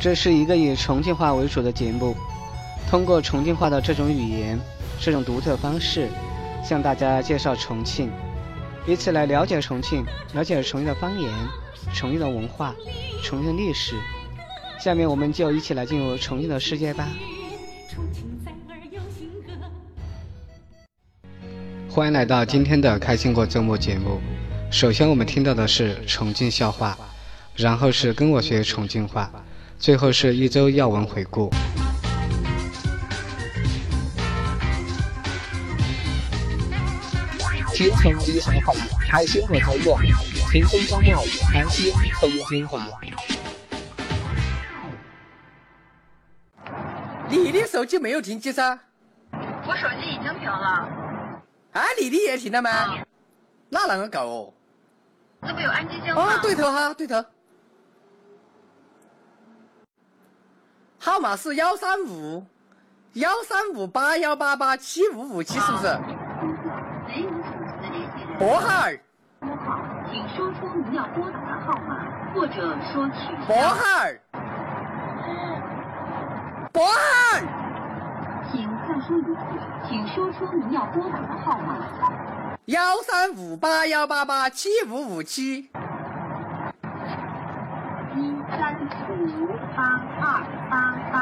这是一个以重庆话为主的节目，通过重庆话的这种语言、这种独特方式，向大家介绍重庆，以此来了解重庆，了解重庆的方言、重庆的文化、重庆的历史。下面我们就一起来进入重庆的世界吧。欢迎来到今天的开心过周末节目。首先我们听到的是重庆笑话，然后是跟我学重庆话。最后是一周要闻回顾。开心过周末，轻松周末，开心重庆话。你的手机没有停机噻？我手机已经停了。啊，你的也停了吗？那啷个搞哦？这不有安吉星吗？哦，对头哈，对头。号码是幺三五幺三五八幺八八七五五七，是不是？拨号。拨号，请说出您要拨打的号码，或者说取消。拨号。拨号。请再说一次，请说出您要拨打的号码。幺三五八幺八八七五五七。一三五八二八八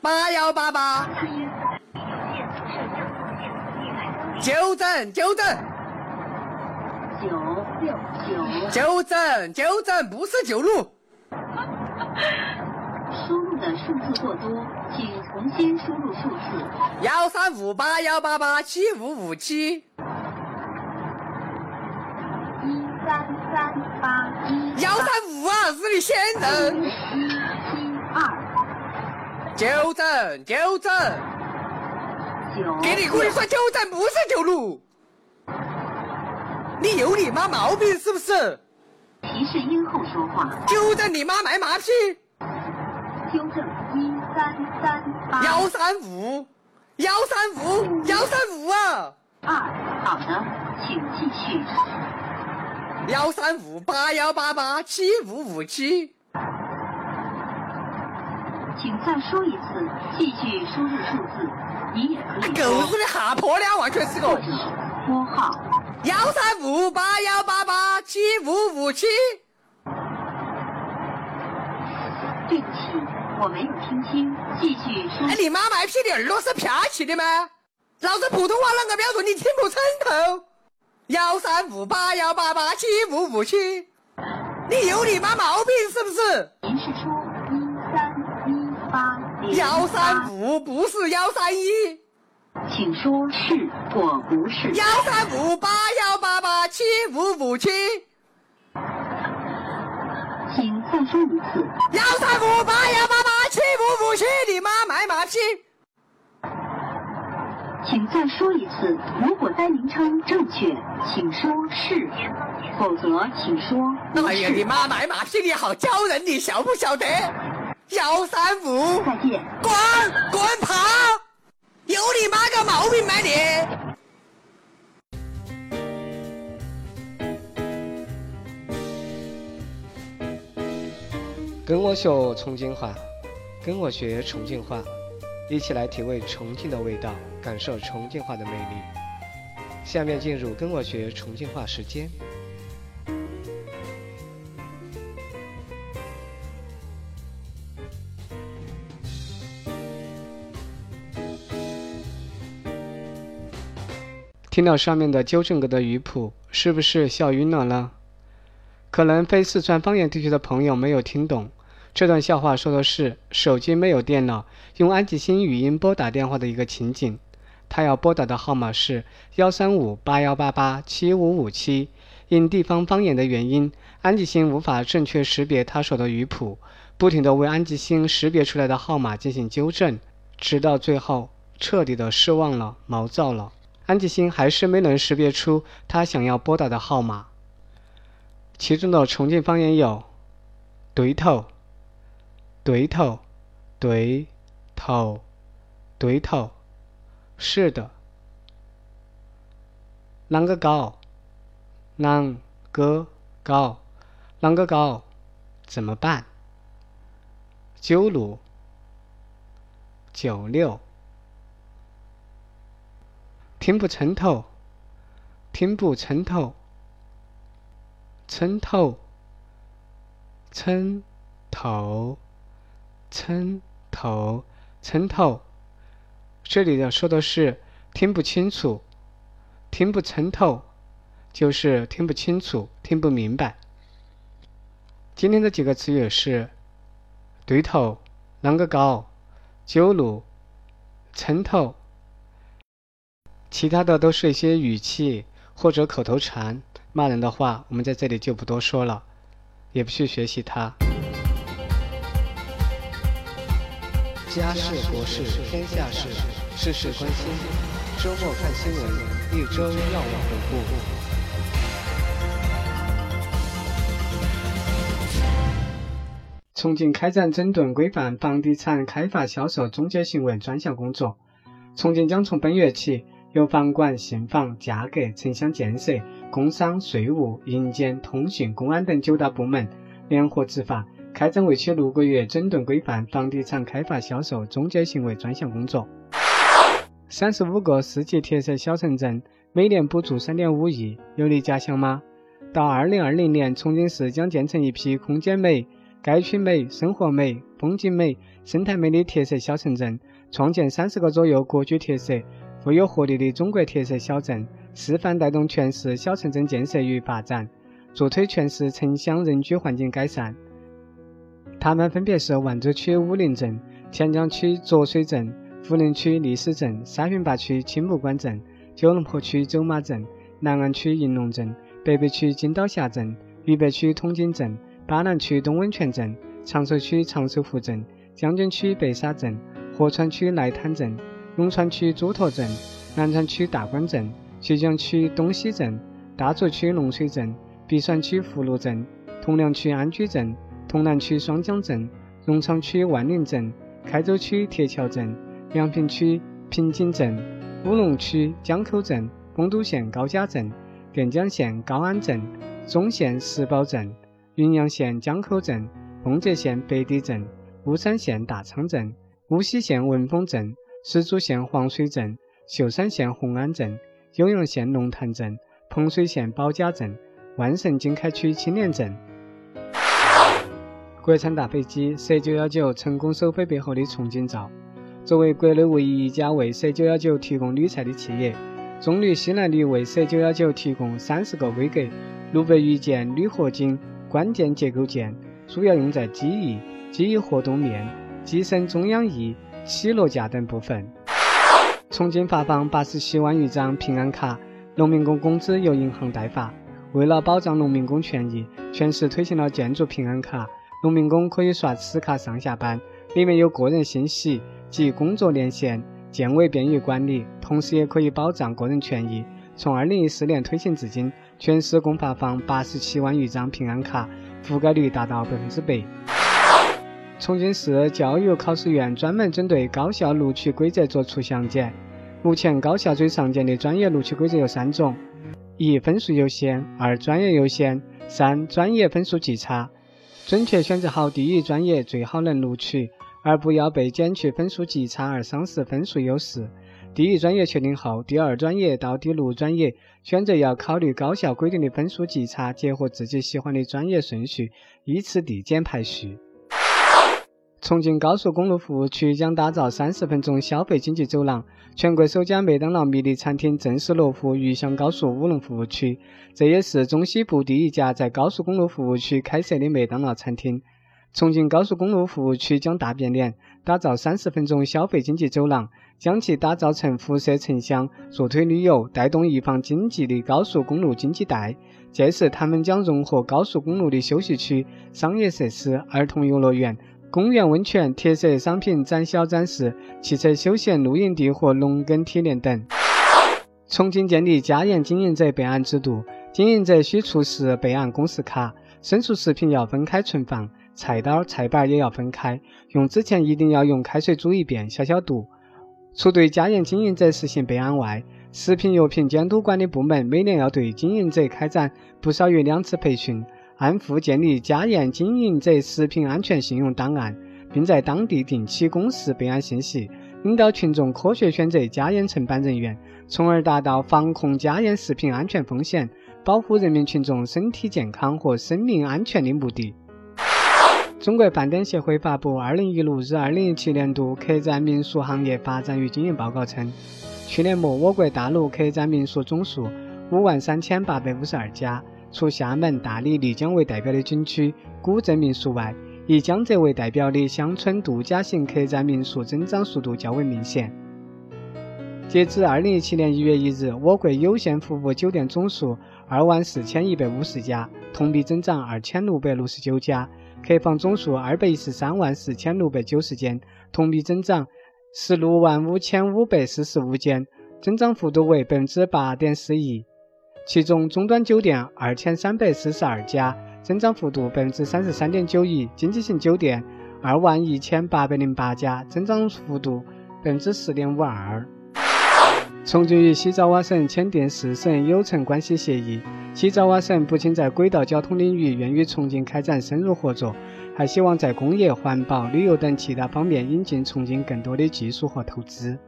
八幺八八。纠正纠正。九六九。纠正纠正，不是九路。输入的数字过多，请重新输入数字。幺三五八幺八八七五五七。先人。一七二。纠正纠正。九。给你故意说纠正，不是九路。你有你妈毛病是不是？提示音后说话。纠正你妈卖马屁。纠正一三三八。幺三五，幺三五，幺三五啊。二，好的，请继续。幺三五八幺八八七五五七。请再说一次，继续输入数字。你也可以狗日的哈破了，完全是个。或者拨号。幺三五八幺八八七五五七。对不起，我没有听清，继续说。哎，你妈卖批的耳朵是啪起的吗？老子普通话啷个标准，你听不撑头？幺三五八幺八八七五五七，你有你妈毛病是不是？您是说一三一八幺三五不是幺三一。请说是或不是。幺三五八幺八八七五五七。请再说一次。幺三五八幺八八七五五七，你妈卖马屁！请再说一次。如果该名称正确，请说是；否则，请说不是。哎呀，你妈买马屁，你好教人，你晓不晓得？幺三五。再见。滚滚跑！有你妈个毛病没你！跟我学重庆话，跟我学重庆话，一起来体味重庆的味道，感受重庆话的魅力。下面进入跟我学重庆话时间。听到上面的纠正格的语谱，是不是笑晕了呢？可能非四川方言地区的朋友没有听懂，这段笑话说的是手机没有电脑，用安吉星语音拨打电话的一个情景。他要拨打的号码是幺三五八幺八八七五五七，因地方方言的原因，安吉星无法正确识别他说的语谱，不停地为安吉星识别出来的号码进行纠正，直到最后彻底的失望了，毛躁了。安吉星还是没能识别出他想要拨打的号码。其中的重庆方言有“对头”、“对头”、“对头”、“对头”，是的。啷个搞？啷个搞？啷个搞？怎么办？九路、九六，听不称头，听不称头，称头，称头，称头，称头。这里的说的是听不清楚，听不称头，就是听不清楚，听不明白。今天的几个词语是对头、啷个搞、九路、称头，其他的都是一些语气或者口头禅，骂人的话，我们在这里就不多说了，也不去学习它。家事国事天下事，事事关心。周末看新闻，一周要闻回顾。重庆开展整顿规范房地产开发销售中介行为专项工作。重庆将从本月起，由房管、信访、价格、城乡建设、工商、税务、银监、通讯、公安等九大部门联合执法。开展为期六个月整顿规范房地产开发销售中介行为专项工作。三十五个市级特色小城镇每年补助三点五亿，有你家乡吗？到二零二零年，重庆市将建成一批空间美、街区美、生活美、风景美、生态美的特色小城镇，创建三十个左右国具特色、富有活力的中国特色小镇，示范带动全市小城镇建设与发展，助推全市城乡人居环境改善。他们分别是万州区武陵镇、黔江区浊水镇、涪陵区历史镇、沙坪坝区青木关镇、九龙坡区走马镇、南岸区银龙镇、北碚区金刀峡镇、渝北区通景镇、巴南区东温泉镇、长寿区长寿湖镇、江津区白沙镇、合川区赖滩镇、永川区猪驼镇、南川区大关镇、綦江区东溪镇、大足区龙水镇、璧山区福禄镇、铜梁区安居镇。潼南区双江镇、荣昌区万宁镇、开州区铁桥镇、梁平区平井镇、乌龙区江口镇、丰都县高家镇、垫江县高安镇、忠县石堡镇、云阳县江口镇、奉节县北堤镇、巫山县大昌镇、巫溪县文峰镇、石柱县黄水镇、秀山县红安镇、酉阳县龙潭镇、彭水县保家镇、万盛经开区青年镇。国产大飞机 C 九幺九成功首飞背后的重庆照。作为国内唯一一家为 C 九幺九提供铝材的企业，中铝西南铝为 C 九幺九提供三十个规格六百余件铝合金关键结构件，主要用在机翼、机翼活动面、机身中央翼、起落架等部分。重庆发放八十七万余张平安卡，农民工工资由银行代发。为了保障农民工权益，全市推行了建筑平安卡。农民工可以刷此卡上下班，里面有个人信息及工作年限，建委便于管理，同时也可以保障个人权益。从二零一四年推行至今，全市共发放八十七万余张平安卡，覆盖率达到百分之百。重庆市教育考试院专门针对高校录取规则作出详解。目前高校最常见的专业录取规则有三种：一、分数优先；二、专业优先；三、专业分数极差。准确选择好第一专业，最好能录取，而不要被减去分数级差而丧失分数优势。第一专业确定后，第二专业到第六专业选择要考虑高校规定的分数级差，结合自己喜欢的专业顺序，依次递减排序。重庆高速公路服务区将打造三十分钟消费经济走廊，全国首家麦当劳迷你餐厅正式落户渝湘高速五龙服务区，这也是中西部第一家在高速公路服务区开设的麦当劳餐厅。重庆高速公路服务区将大变脸，打造三十分钟消费经济走廊，将其打造成辐射城乡、助推旅游、带动一方经济的高速公路经济带。届时，他们将融合高速公路的休息区、商业设施、儿童游乐园。公园温泉、特色商品展销展示、汽车休闲露营地和农耕体验等。重庆建立家宴经营者备案制度，经营者需出示备案公示卡，生熟食品要分开存放，菜刀、菜板也要分开，用之前一定要用开水煮一遍消消毒。除对家宴经营者实行备案外，食品药品监督管理部门每年要对经营者开展不少于两次培训。按户建立家宴经营者食品安全信用档案，并在当地定期公示备案信息，引导群众科学选择家宴承办人员，从而达到防控家宴食品安全风险、保护人民群众身体健康和生命安全的目的。中国饭店协会发布二零一六至二零一七年度客栈民宿行业发展与经营报告称，去年末我国大陆客栈民宿总数五万三千八百五十二家，除厦门、大理、丽江为代表的景区古镇民宿外，以江浙为代表的乡村度假型客栈民宿增长速度较为明显。截至二零一七年一月一日，我国有限服务酒店总数二万四千一百五十家，同比增长二千六百六十九家。客房总数二百一十三万四千六百九十间，同比增长十六万五千五百四十五间，增长幅度为百分之八点四一。其中，中端酒店二千三百四十二家，增长幅度百分之三十三点九一；经济型酒店二万一千八百零八家，增长幅度百分之十点五二。重庆与西爪哇省签订四省友城关系协议。西爪哇省不仅在轨道交通领域愿与重庆开展深入合作，还希望在工业、环保、旅游等其他方面引进重庆更多的技术和投资。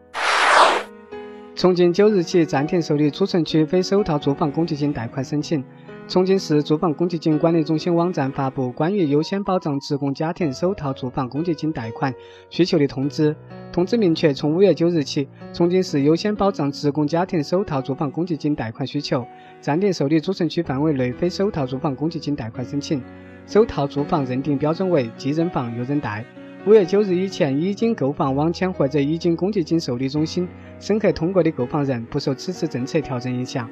重庆九日起暂停受理主城区非首套住房公积金贷款申请。重庆市住房公积金管理中心网站发布关于优先保障职工家庭首套住房公积金贷款需求的通知。通知明确，从五月九日起，重庆市优先保障职工家庭首套住房公积金贷款需求，暂停受理主城区范围内非首套住房公积金贷款申请。首套住房认定标准为既认房又认贷。五月九日以前已经购房网签或者已经公积金受理中心审核通过的购房人，不受此次政策调整影响。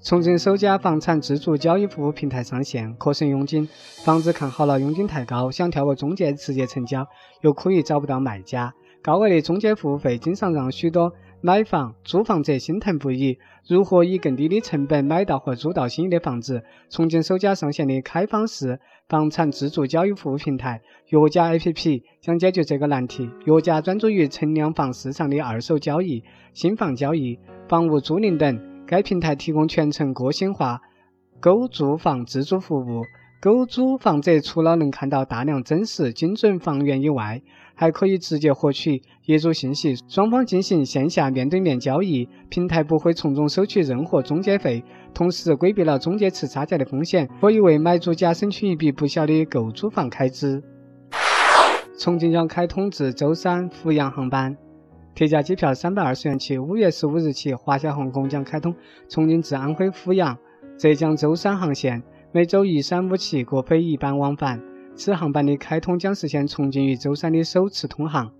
重庆首家房产自助交易服务平台上线，可省佣金。房子看好了，佣金太高，想跳过中介直接成交，又可以找不到卖家。高额的中介服务费，经常让许多买房、租房者心疼不已。如何以更低的成本买到或租到心仪的房子？重庆首家上线的开放式房产自助交易服务平台“约家 APP” 将解决这个难题。约家专注于存量房市场的二手交易、新房交易、房屋租赁等。该平台提供全程个性化购住房自助服务，购租房者除了能看到大量真实精准房源以外，还可以直接获取业主信息，双方进行线下面对面交易。平台不会从中收取任何中介费，同时规避了中介吃差价的风险，可以为买主家省去一笔不小的购租房开支。重庆将开通至舟山、阜阳航班。特价机票三百二十元起，五月十五日起，华夏航空将开通重庆至安徽阜阳、浙江舟山航线，每周一三五七各飞一班往返。此航班的开通将实现重庆与舟山的首次通航。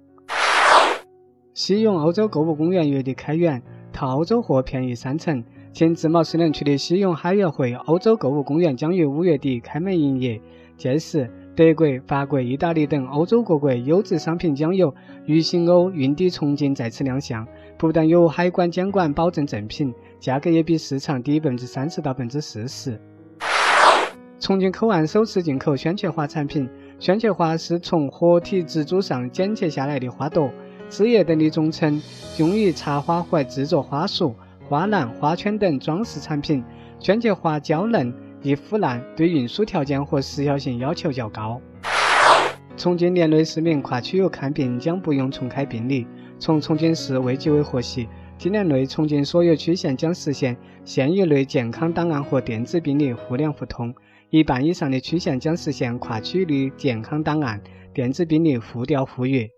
西永欧洲购物公园月底开园，淘欧洲货便宜三成。前自贸试验区的西永海悦汇欧洲购物公园将于五月底开门营业，届时。德国、法国、意大利等欧洲各国优质商品将由渝新欧运抵重庆再次亮相，不但有海关监管保证正品，价格也比市场低百分之三十到百分之四十。重庆口岸首次进口鲜切花产品，鲜切花是从活体植株上剪切下来的花朵、枝叶等的总称，用于插花或制作花束、花篮、花圈等装饰产品。鲜切花娇嫩。易腐烂，对运输条件和时效性要求较高。重庆年内市民跨区域看病将不用重开病历。从重庆市卫计委获悉，今年内重庆所有区县将实现县域内健康档案和电子病历互联互通，一半以上的区县将实现跨区的健康档案、电子病历互调互阅。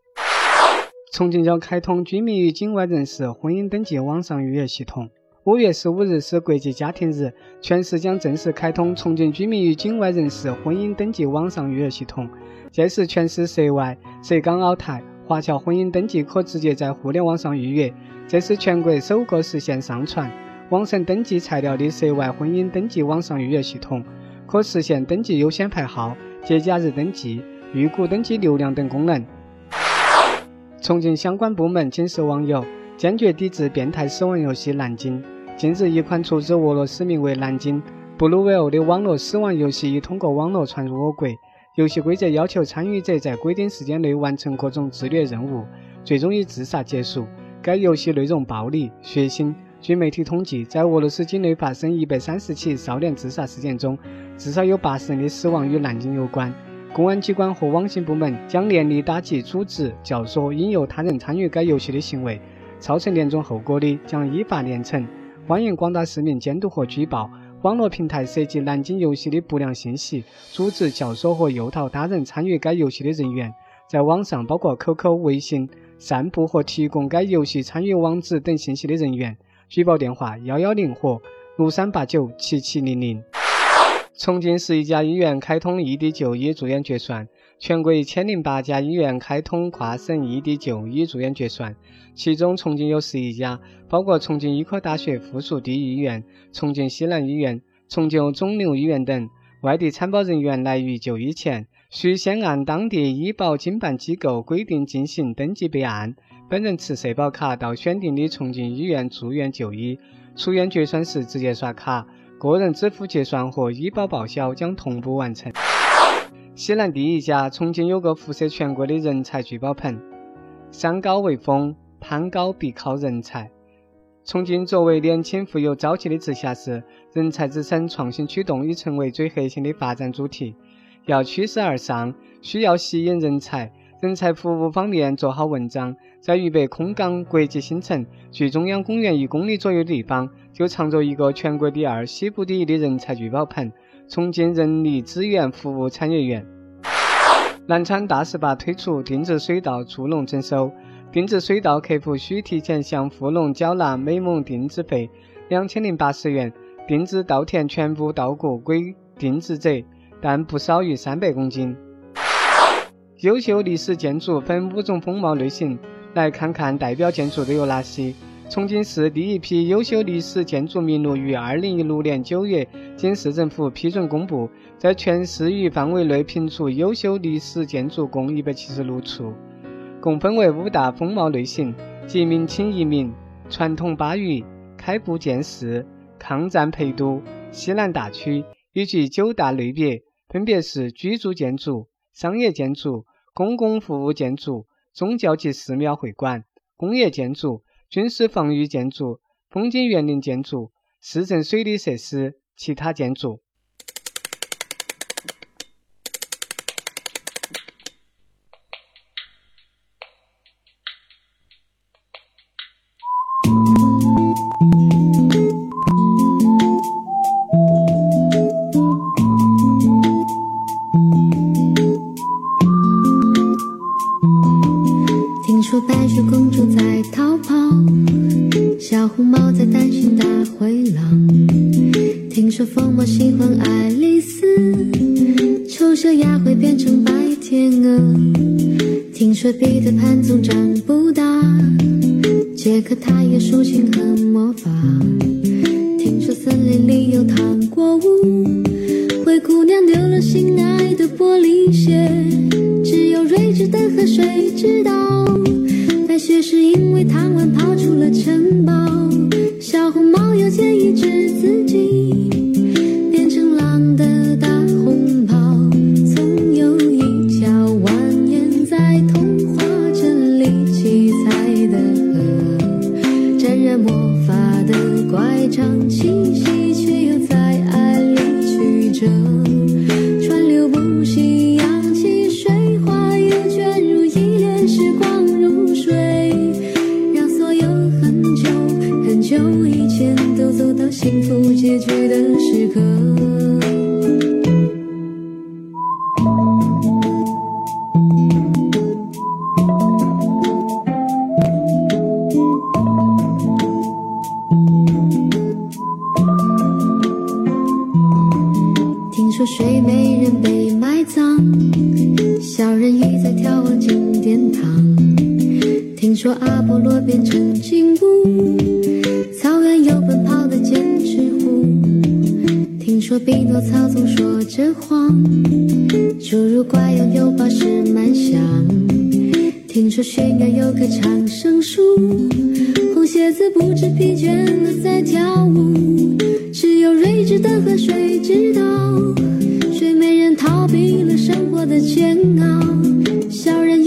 重庆将开通居民与境外人士婚姻登记网上预约系统。五月十五日是国际家庭日，全市将正式开通重庆居民与境外人士婚姻登记网上预约系统。届时，全市涉外、涉港澳台华侨婚姻登记可直接在互联网上预约。这是全国首个实现上传网上登记材料的涉外婚姻登记网上预约系统，可实现登记优先排号、节假日登记、预估登记流量等功能。重庆相关部门警示网友。坚决抵制变态死亡游戏《蓝鲸》。近日，一款出自俄罗斯名为《蓝鲸 Blue Whale》的网络死亡游戏已通过网络传入我国。游戏规则要求参与者在规定时间内完成各种自虐任务，最终以自杀结束。该游戏内容暴力、血腥。据媒体统计，在俄罗斯境内发生一百三十起少年自杀事件中，至少有八十人的死亡与南京有关。公安机关和网信部门将严厉打击组织、教唆、引诱他人参与该游戏的行为，造成严重后果的，将依法严惩。欢迎广大市民监督和举报网络平台涉及南京游戏的不良信息，组织、教唆和诱导他人参与该游戏的人员，在网上包括 QQ、微信散布和提供该游戏参与网址等信息的人员，举报电话：幺幺零或六三八九七七零零。重庆十一家医院开通异地就医住院结算，全国一千零八家医院开通跨省异地就医住院结算，其中重庆有十一家，包括重庆医科大学附属第一医院、重庆西南医院、重庆肿瘤医院等。外地参保人员来渝就医前，需先按当地医保经办机构规定进行登记备案，本人持社保卡到选定的重庆医院住院就医，出院结算时直接刷卡。个人支付结算和医保报销将同步完成。西南第一家，重庆有个辐射全国的人才聚宝盆。山高为峰，攀高必靠人才。重庆作为年轻富有朝气的直辖市，人才支撑、创新驱动已成为最核心的发展主题。要趋势而上，需要吸引人才。人才服务方面做好文章，在渝北空港国际新城距中央公园一公里左右的地方。就藏着一个全国第二、西部第一的人才聚宝盆——重庆人力资源服务产业园。南昌大十八推出定制水稻助农征收，定制水稻客户需提前向富农缴纳每亩定制费两千零八十元，定制稻田全部稻谷归定制者，但不少于三百公斤。优秀历史建筑分五种风貌类型，来看看代表建筑都有哪些。重庆市第一批优秀历史建筑名录于二零一六年九月经市政府批准公布，在全市域范围内评出优秀历史建筑共一百七十六处，共分为五大风貌类型，即明清移民、传统巴渝、开埠建市、抗战陪都、西南大区，以及九大类别，分别是居住建筑、商业建筑、公共服务建筑、宗教及寺庙会馆、工业建筑。军事防御建筑、风景园林建筑、市政水利设施、其他建筑。听说疯帽喜欢爱丽丝，丑小鸭会变成白天鹅。听说彼得潘总长不大，杰克他有竖琴和魔法。听说森林里有糖果屋，灰姑娘丢了心爱的玻璃鞋，只有睿智的河水知道。白雪是因为贪玩跑出了城堡，小红帽有件抑制自己变成狼的大红袍总有一条蜿蜒在童话镇里七彩的河沾染魔法的乖张气息却又在爱里曲折。说阿波罗变成金乌，草原有奔跑的剑齿虎。听说匹诺曹总说着谎，侏儒怪拥有宝石满箱。听说悬崖有棵长生树，红鞋子不知疲倦的在跳舞。只有睿智的河水知道，睡美人逃避了生活的煎熬。小人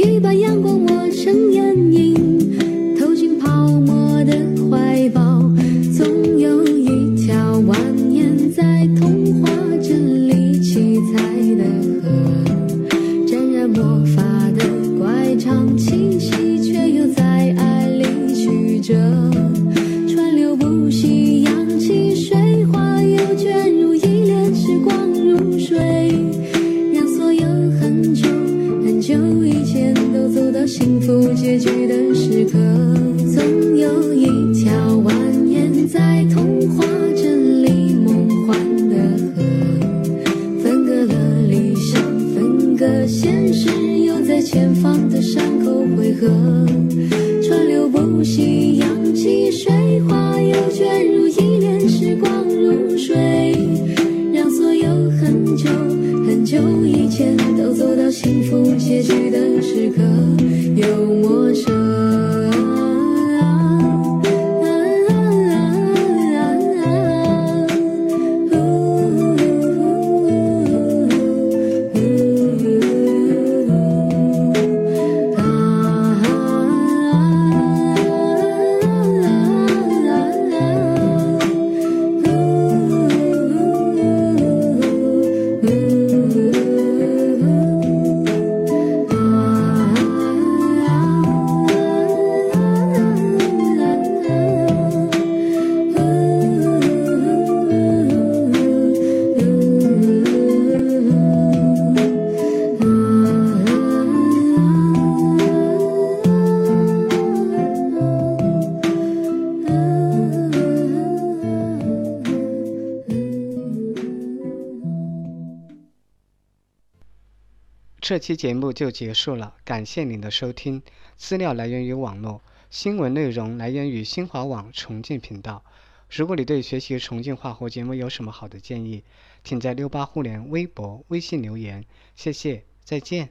前都走到幸福结局这期节目就结束了，感谢您的收听。资料来源于网络，新闻内容来源于新华网重庆频道。如果你对学习重庆话或节目有什么好的建议，请在六八互联微博、微信留言。谢谢，再见。